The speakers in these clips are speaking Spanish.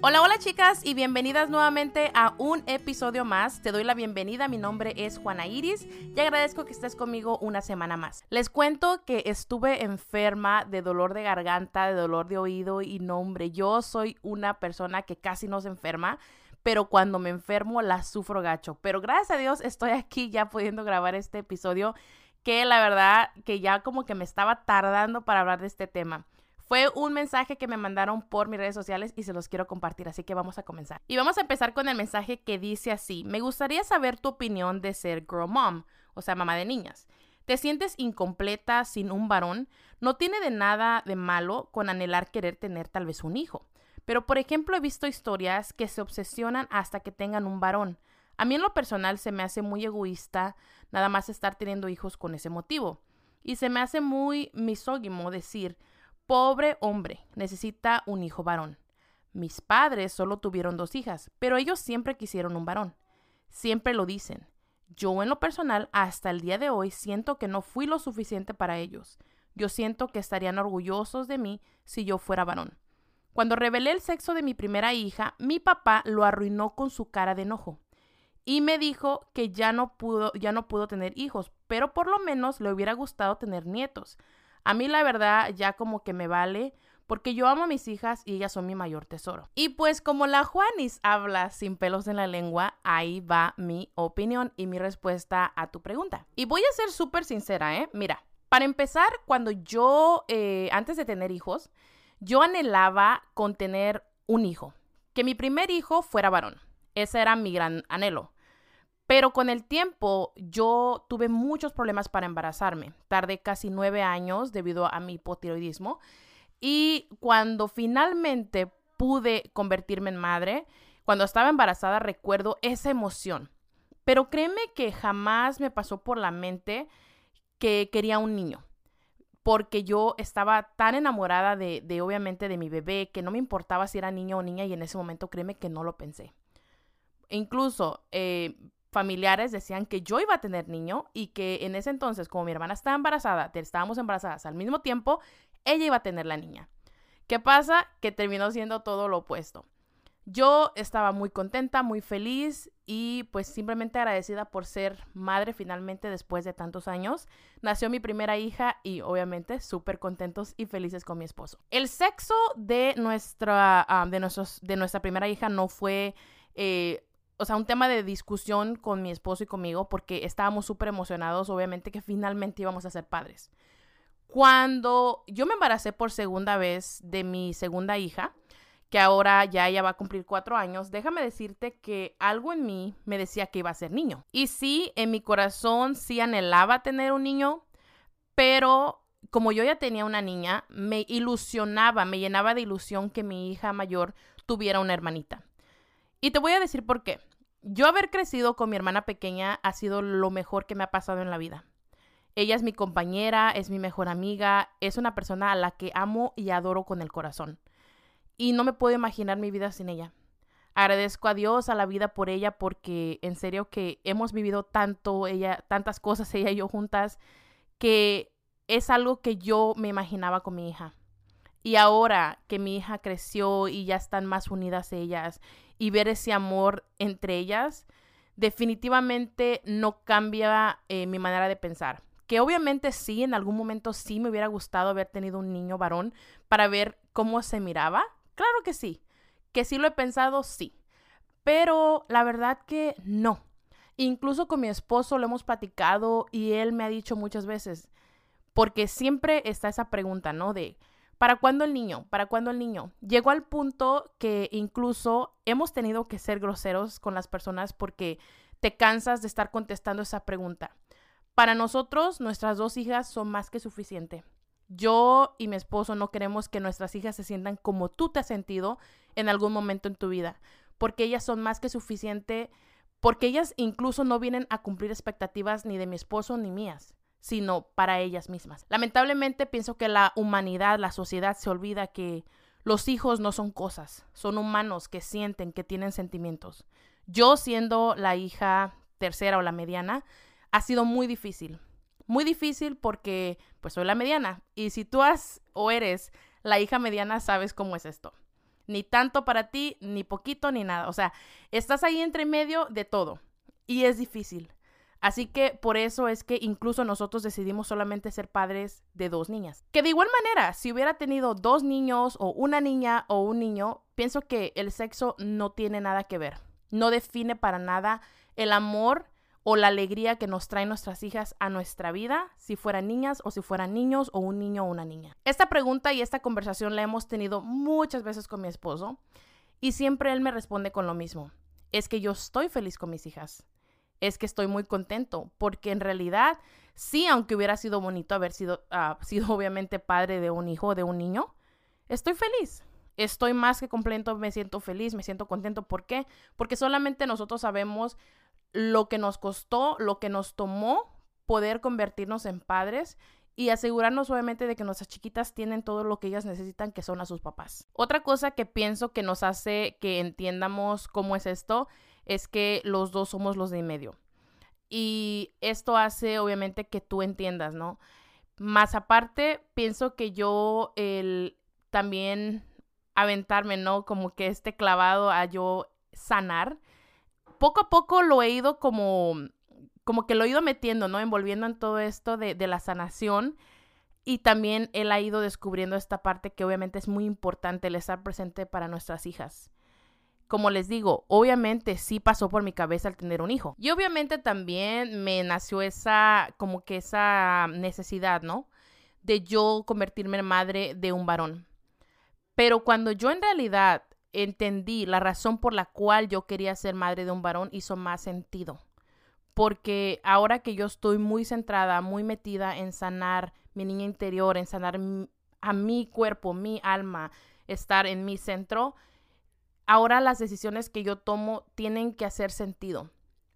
Hola, hola chicas y bienvenidas nuevamente a un episodio más. Te doy la bienvenida, mi nombre es Juana Iris y agradezco que estés conmigo una semana más. Les cuento que estuve enferma de dolor de garganta, de dolor de oído y nombre. Yo soy una persona que casi no se enferma pero cuando me enfermo la sufro gacho. Pero gracias a Dios estoy aquí ya pudiendo grabar este episodio que la verdad que ya como que me estaba tardando para hablar de este tema. Fue un mensaje que me mandaron por mis redes sociales y se los quiero compartir, así que vamos a comenzar. Y vamos a empezar con el mensaje que dice así, me gustaría saber tu opinión de ser girl mom, o sea, mamá de niñas. ¿Te sientes incompleta sin un varón? No tiene de nada de malo con anhelar querer tener tal vez un hijo. Pero, por ejemplo, he visto historias que se obsesionan hasta que tengan un varón. A mí en lo personal se me hace muy egoísta nada más estar teniendo hijos con ese motivo. Y se me hace muy misógimo decir, Pobre hombre, necesita un hijo varón. Mis padres solo tuvieron dos hijas, pero ellos siempre quisieron un varón. Siempre lo dicen. Yo en lo personal, hasta el día de hoy, siento que no fui lo suficiente para ellos. Yo siento que estarían orgullosos de mí si yo fuera varón. Cuando revelé el sexo de mi primera hija, mi papá lo arruinó con su cara de enojo y me dijo que ya no pudo, ya no pudo tener hijos, pero por lo menos le hubiera gustado tener nietos. A mí la verdad ya como que me vale porque yo amo a mis hijas y ellas son mi mayor tesoro. Y pues como la Juanis habla sin pelos en la lengua, ahí va mi opinión y mi respuesta a tu pregunta. Y voy a ser súper sincera, ¿eh? Mira, para empezar, cuando yo, eh, antes de tener hijos, yo anhelaba con tener un hijo, que mi primer hijo fuera varón. Ese era mi gran anhelo. Pero con el tiempo yo tuve muchos problemas para embarazarme. Tardé casi nueve años debido a mi hipotiroidismo. Y cuando finalmente pude convertirme en madre, cuando estaba embarazada recuerdo esa emoción. Pero créeme que jamás me pasó por la mente que quería un niño. Porque yo estaba tan enamorada de, obviamente de mi bebé que no me importaba si era niño o niña y en ese momento créeme que no lo pensé. incluso eh, familiares decían que yo iba a tener niño y que en ese entonces, como mi hermana estaba embarazada, estábamos embarazadas al mismo tiempo, ella iba a tener la niña. ¿Qué pasa? Que terminó siendo todo lo opuesto. Yo estaba muy contenta, muy feliz y pues simplemente agradecida por ser madre finalmente después de tantos años. Nació mi primera hija y obviamente súper contentos y felices con mi esposo. El sexo de nuestra, ah, de nuestros, de nuestra primera hija no fue eh, o sea, un tema de discusión con mi esposo y conmigo porque estábamos súper emocionados, obviamente, que finalmente íbamos a ser padres. Cuando yo me embaracé por segunda vez de mi segunda hija, que ahora ya ella va a cumplir cuatro años, déjame decirte que algo en mí me decía que iba a ser niño. Y sí, en mi corazón sí anhelaba tener un niño, pero como yo ya tenía una niña, me ilusionaba, me llenaba de ilusión que mi hija mayor tuviera una hermanita. Y te voy a decir por qué. Yo haber crecido con mi hermana pequeña ha sido lo mejor que me ha pasado en la vida. Ella es mi compañera, es mi mejor amiga, es una persona a la que amo y adoro con el corazón. Y no me puedo imaginar mi vida sin ella. Agradezco a Dios, a la vida por ella, porque en serio que hemos vivido tanto, ella, tantas cosas, ella y yo juntas, que es algo que yo me imaginaba con mi hija. Y ahora que mi hija creció y ya están más unidas ellas y ver ese amor entre ellas, definitivamente no cambia eh, mi manera de pensar. Que obviamente sí, en algún momento sí me hubiera gustado haber tenido un niño varón para ver cómo se miraba. Claro que sí. Que sí lo he pensado, sí. Pero la verdad que no. Incluso con mi esposo lo hemos platicado y él me ha dicho muchas veces, porque siempre está esa pregunta, ¿no? De, ¿Para cuándo el niño? ¿Para cuándo el niño? Llegó al punto que incluso hemos tenido que ser groseros con las personas porque te cansas de estar contestando esa pregunta. Para nosotros, nuestras dos hijas son más que suficiente. Yo y mi esposo no queremos que nuestras hijas se sientan como tú te has sentido en algún momento en tu vida, porque ellas son más que suficiente, porque ellas incluso no vienen a cumplir expectativas ni de mi esposo ni mías sino para ellas mismas. Lamentablemente pienso que la humanidad, la sociedad se olvida que los hijos no son cosas, son humanos que sienten, que tienen sentimientos. Yo siendo la hija tercera o la mediana, ha sido muy difícil. Muy difícil porque pues soy la mediana y si tú has o eres la hija mediana sabes cómo es esto. Ni tanto para ti, ni poquito, ni nada. O sea, estás ahí entre medio de todo. Y es difícil. Así que por eso es que incluso nosotros decidimos solamente ser padres de dos niñas. Que de igual manera, si hubiera tenido dos niños o una niña o un niño, pienso que el sexo no tiene nada que ver. No define para nada el amor o la alegría que nos traen nuestras hijas a nuestra vida, si fueran niñas o si fueran niños o un niño o una niña. Esta pregunta y esta conversación la hemos tenido muchas veces con mi esposo y siempre él me responde con lo mismo. Es que yo estoy feliz con mis hijas es que estoy muy contento, porque en realidad, sí, aunque hubiera sido bonito haber sido, ah, sido obviamente padre de un hijo de un niño, estoy feliz. Estoy más que completo, me siento feliz, me siento contento. ¿Por qué? Porque solamente nosotros sabemos lo que nos costó, lo que nos tomó poder convertirnos en padres y asegurarnos obviamente de que nuestras chiquitas tienen todo lo que ellas necesitan, que son a sus papás. Otra cosa que pienso que nos hace que entiendamos cómo es esto es que los dos somos los de en medio. Y esto hace obviamente que tú entiendas, ¿no? Más aparte, pienso que yo el también aventarme, ¿no? Como que este clavado a yo sanar, poco a poco lo he ido como, como que lo he ido metiendo, ¿no? Envolviendo en todo esto de, de la sanación. Y también él ha ido descubriendo esta parte que obviamente es muy importante el estar presente para nuestras hijas como les digo, obviamente sí pasó por mi cabeza el tener un hijo. Y obviamente también me nació esa, como que esa necesidad, ¿no? De yo convertirme en madre de un varón. Pero cuando yo en realidad entendí la razón por la cual yo quería ser madre de un varón, hizo más sentido. Porque ahora que yo estoy muy centrada, muy metida en sanar mi niña interior, en sanar a mi cuerpo, mi alma, estar en mi centro, ahora las decisiones que yo tomo tienen que hacer sentido.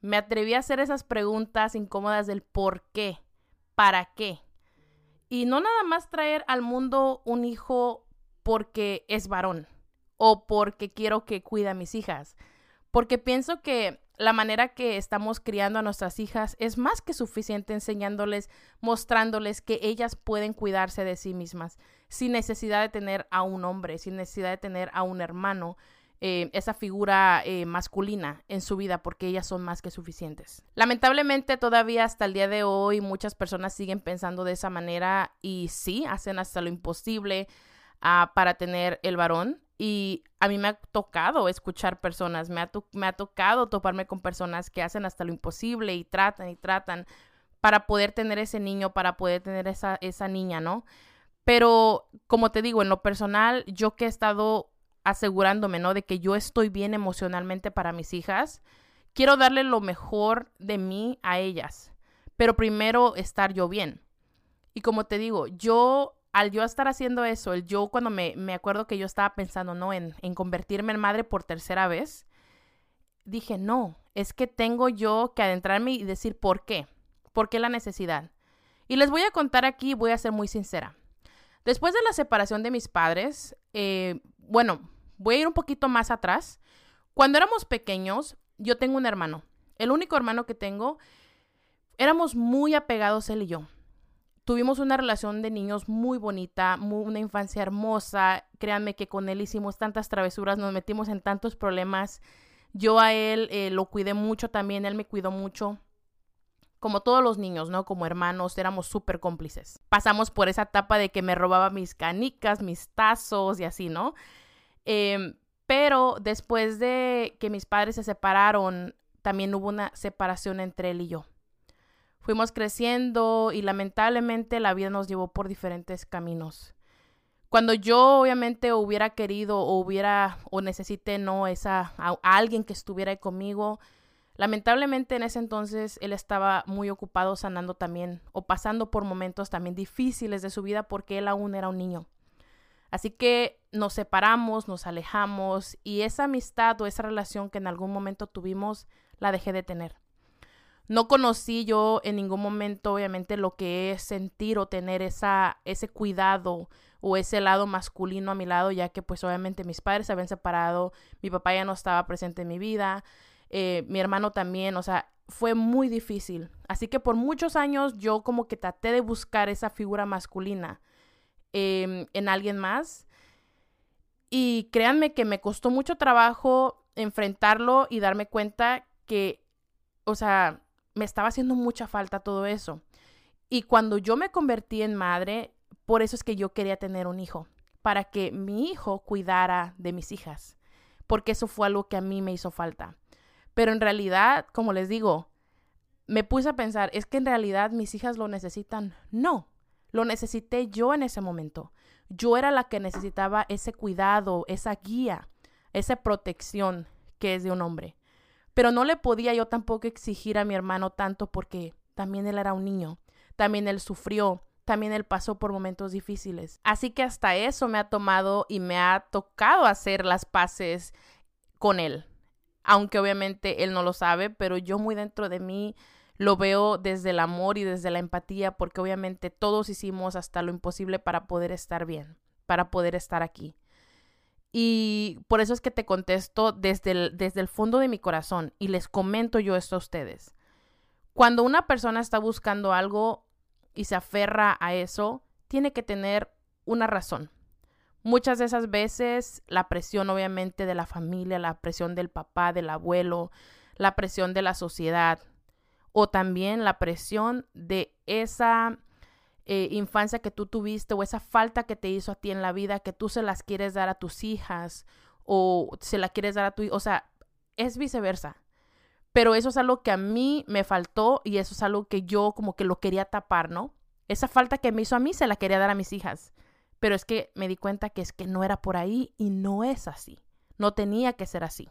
Me atreví a hacer esas preguntas incómodas del por qué, para qué. Y no nada más traer al mundo un hijo porque es varón o porque quiero que cuide a mis hijas. Porque pienso que la manera que estamos criando a nuestras hijas es más que suficiente enseñándoles, mostrándoles que ellas pueden cuidarse de sí mismas, sin necesidad de tener a un hombre, sin necesidad de tener a un hermano, eh, esa figura eh, masculina en su vida porque ellas son más que suficientes. Lamentablemente todavía hasta el día de hoy muchas personas siguen pensando de esa manera y sí, hacen hasta lo imposible ah, para tener el varón. Y a mí me ha tocado escuchar personas, me ha, me ha tocado toparme con personas que hacen hasta lo imposible y tratan y tratan para poder tener ese niño, para poder tener esa, esa niña, ¿no? Pero como te digo, en lo personal, yo que he estado asegurándome, ¿no? De que yo estoy bien emocionalmente para mis hijas. Quiero darle lo mejor de mí a ellas, pero primero estar yo bien. Y como te digo, yo, al yo estar haciendo eso, el yo cuando me, me acuerdo que yo estaba pensando, ¿no? En, en convertirme en madre por tercera vez, dije, no, es que tengo yo que adentrarme y decir por qué, por qué la necesidad. Y les voy a contar aquí, voy a ser muy sincera. Después de la separación de mis padres, eh, bueno, voy a ir un poquito más atrás. Cuando éramos pequeños, yo tengo un hermano. El único hermano que tengo, éramos muy apegados él y yo. Tuvimos una relación de niños muy bonita, una infancia hermosa. Créanme que con él hicimos tantas travesuras, nos metimos en tantos problemas. Yo a él eh, lo cuidé mucho también, él me cuidó mucho. Como todos los niños, ¿no? Como hermanos, éramos súper cómplices. Pasamos por esa etapa de que me robaba mis canicas, mis tazos y así, ¿no? Em, pero después de que mis padres se separaron, también hubo una separación entre él y yo. Fuimos creciendo y lamentablemente la vida nos llevó por diferentes caminos. Cuando yo obviamente hubiera querido o hubiera o necesité no esa a, alguien que estuviera ahí conmigo, lamentablemente en ese entonces él estaba muy ocupado sanando también o pasando por momentos también difíciles de su vida porque él aún era un niño. Así que nos separamos, nos alejamos y esa amistad o esa relación que en algún momento tuvimos la dejé de tener. No conocí yo en ningún momento, obviamente, lo que es sentir o tener esa, ese cuidado o ese lado masculino a mi lado, ya que pues obviamente mis padres se habían separado, mi papá ya no estaba presente en mi vida, eh, mi hermano también, o sea, fue muy difícil. Así que por muchos años yo como que traté de buscar esa figura masculina Em, en alguien más. Y créanme que me costó mucho trabajo enfrentarlo y darme cuenta que, o sea, me estaba haciendo mucha falta todo eso. Y cuando yo me convertí en madre, por eso es que yo quería tener un hijo, para que mi hijo cuidara de mis hijas, porque eso fue algo que a mí me hizo falta. Pero en realidad, como les digo, me puse a pensar, ¿es que en realidad mis hijas lo necesitan? No, lo necesité yo en ese momento. Yo era la que necesitaba ese cuidado, esa guía, esa protección que es de un hombre. Pero no le podía yo tampoco exigir a mi hermano tanto porque también él era un niño, también él sufrió, también él pasó por momentos difíciles. Así que hasta eso me ha tomado y me ha tocado hacer las paces con él. Aunque obviamente él no lo sabe, pero yo muy dentro de mí lo veo desde el amor y desde la empatía, porque obviamente todos hicimos hasta lo imposible para poder estar bien, para poder estar aquí. Y por eso es que te contesto desde el, desde el fondo de mi corazón y les comento yo esto a ustedes. Cuando una persona está buscando algo y se aferra a eso, tiene que tener una razón. Muchas de esas veces la presión obviamente de la familia, la presión del papá, del abuelo, la presión de la sociedad o también la presión de esa eh, infancia que tú tuviste o esa falta que te hizo a ti en la vida que tú se las quieres dar a tus hijas o se la quieres dar a tu hijo. O sea, es viceversa. Pero eso es algo que a mí me faltó y eso es algo que yo como que lo quería tapar, ¿no? Esa falta que me hizo a mí se la quería dar a mis hijas. Pero es que me di cuenta que es que no era por ahí y no es así. No tenía que ser así.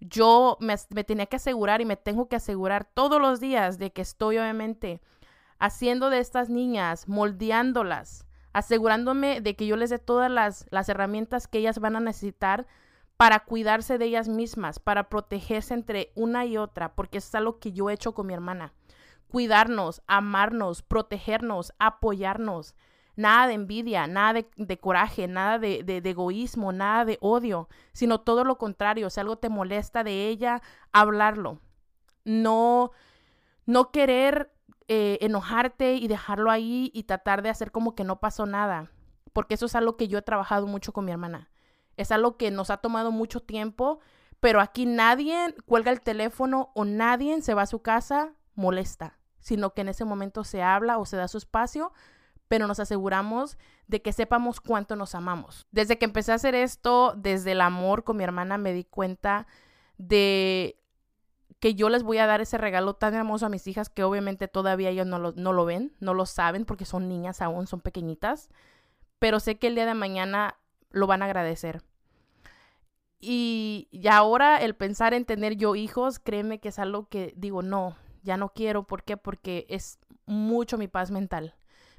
Yo me, tenía que asegurar y me tengo que asegurar todos los días de que estoy obviamente haciendo de estas niñas, moldeándolas, asegurándome de que yo les dé todas las, las herramientas que ellas van a necesitar para cuidarse de ellas mismas, para protegerse entre una y otra, porque es algo que yo he hecho con mi hermana. Cuidarnos, amarnos, protegernos, apoyarnos. Nada de envidia, nada de, coraje, nada de, egoísmo, nada de odio, sino todo lo contrario. Si algo te molesta de ella, hablarlo. No, no querer eh, enojarte y dejarlo ahí y tratar de hacer como que no pasó nada. Porque eso es algo que yo he trabajado mucho con mi hermana. Es algo que nos ha tomado mucho tiempo, pero aquí nadie cuelga el teléfono o nadie se va a su casa molesta, sino que en ese momento se habla o se da su espacio, pero nos aseguramos de que sepamos cuánto nos amamos. Desde que empecé a hacer esto, desde el amor con mi hermana, me di cuenta de que yo les voy a dar ese regalo tan hermoso a mis hijas que obviamente todavía ellos no lo, no lo ven, no lo saben porque son niñas aún, son pequeñitas, pero sé que el día de mañana lo van a agradecer. Y, y ahora el pensar en tener yo hijos, créeme que es algo que digo, no, ya no quiero. ¿Por qué? Porque es mucho mi paz mental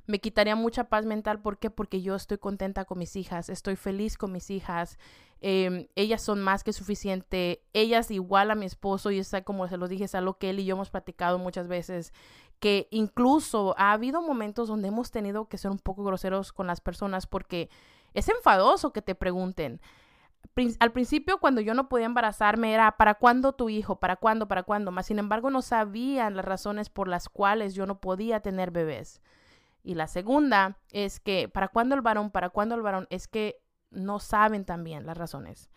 me quitaría mucha paz mental. ¿Por qué? Porque yo estoy contenta con mis hijas, estoy feliz con mis hijas. Em, ellas son más que suficiente. Ellas igual a mi esposo y como se los dije, es algo que él y yo hemos platicado muchas veces. Que incluso ha habido momentos donde hemos tenido que ser un poco groseros con las personas porque es enfadoso que te pregunten. Al principio, cuando yo no podía embarazarme, era ¿para cuándo tu hijo? ¿Para cuándo? ¿Para cuándo? Más sin embargo, no sabían las razones por las cuales yo no podía tener bebés. Y la segunda es que, ¿para cuándo el varón? ¿Para cuándo el varón? Es que no saben también las razones.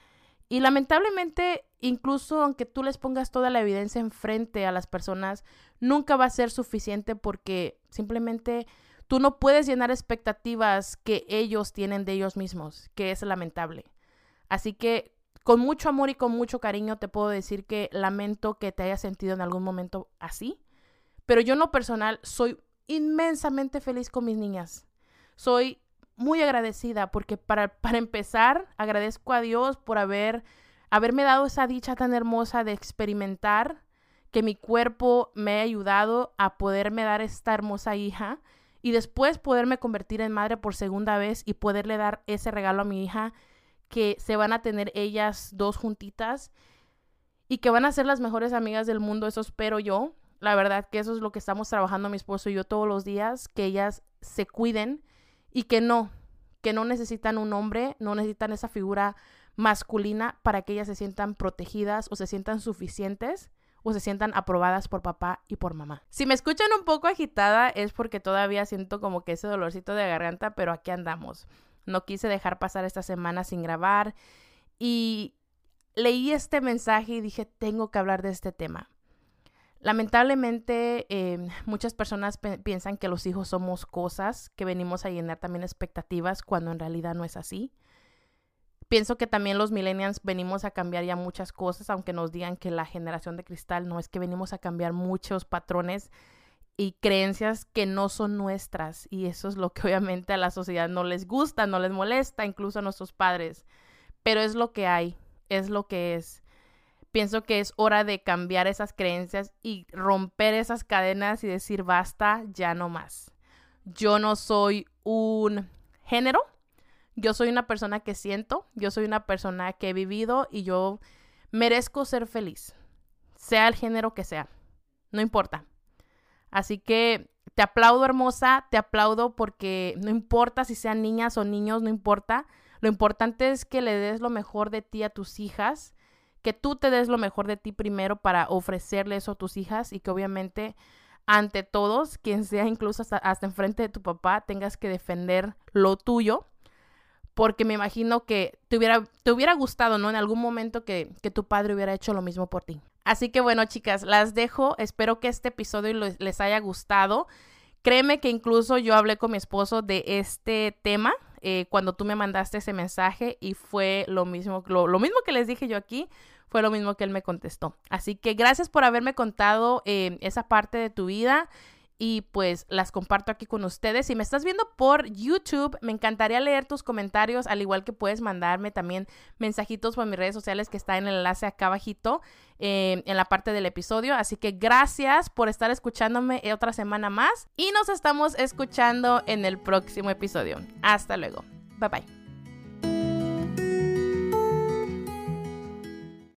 Y lamentablemente, incluso aunque tú les pongas toda la evidencia enfrente a las personas, nunca va a ser suficiente porque simplemente tú no puedes llenar expectativas que ellos tienen de ellos mismos, que es lamentable. Así que con mucho amor y con mucho cariño te puedo decir que lamento que te hayas sentido en algún momento así, pero yo en lo personal soy inmensamente feliz con mis niñas. Soy muy agradecida porque para, para empezar agradezco a Dios por haber, haberme dado esa dicha tan hermosa de experimentar que mi cuerpo me ha ayudado a poderme dar esta hermosa hija y después poderme convertir en madre por segunda vez y poderle dar ese regalo a mi hija que se van a tener ellas dos juntitas y que van a ser las mejores amigas del mundo, eso espero yo. La verdad que eso es lo que estamos trabajando mi esposo y yo todos los días, que ellas se cuiden y que no, que no necesitan un hombre, no necesitan esa figura masculina para que ellas se sientan protegidas o se sientan suficientes o se sientan aprobadas por papá y por mamá. Si me escuchan un poco agitada es porque todavía siento como que ese dolorcito de garganta, pero aquí andamos. no quise dejar pasar esta semana sin grabar y leí este mensaje y dije, tengo que hablar de este tema. Lamentablemente, em, muchas personas piensan que los hijos somos cosas que venimos a llenar también expectativas cuando en realidad no es así. Pienso que también los millennials venimos a cambiar ya muchas cosas, aunque nos digan que la generación de cristal no es que venimos a cambiar muchos patrones y creencias que no son nuestras. Y eso es lo que obviamente a la sociedad no les gusta, no les molesta, incluso a nuestros padres. Pero es lo que hay, es lo que es pienso que es hora de cambiar esas creencias y romper esas cadenas y decir basta, ya no más. Yo no soy un género, yo soy una persona que siento, yo soy una persona que he vivido y yo merezco ser feliz, sea el género que sea, no importa. Así que te aplaudo hermosa, te aplaudo porque no importa si sean niñas o niños, no importa. Lo importante es que le des lo mejor de ti a tus hijas que tú te des lo mejor de ti primero para ofrecerle eso a tus hijas y que obviamente ante todos, quien sea incluso hasta, hasta enfrente de tu papá, tengas que defender lo tuyo, porque me imagino que te hubiera, te hubiera gustado, ¿no? En algún momento que, que tu padre hubiera hecho lo mismo por ti. Así que bueno, chicas, las dejo. Espero que este episodio les haya gustado. Créeme que incluso yo hablé con mi esposo de este tema eh, cuando tú me mandaste ese mensaje y fue lo mismo, lo, mismo que les dije yo aquí, fue lo mismo que él me contestó. Así que gracias por haberme contado eh, esa parte de tu vida y pues las comparto aquí con ustedes. Si me estás viendo por YouTube, me encantaría leer tus comentarios, al igual que puedes mandarme también mensajitos por mis redes sociales que está en el enlace acá abajito eh, en la parte del episodio. Así que gracias por estar escuchándome otra semana más y nos estamos escuchando en el próximo episodio. Hasta luego. Bye bye.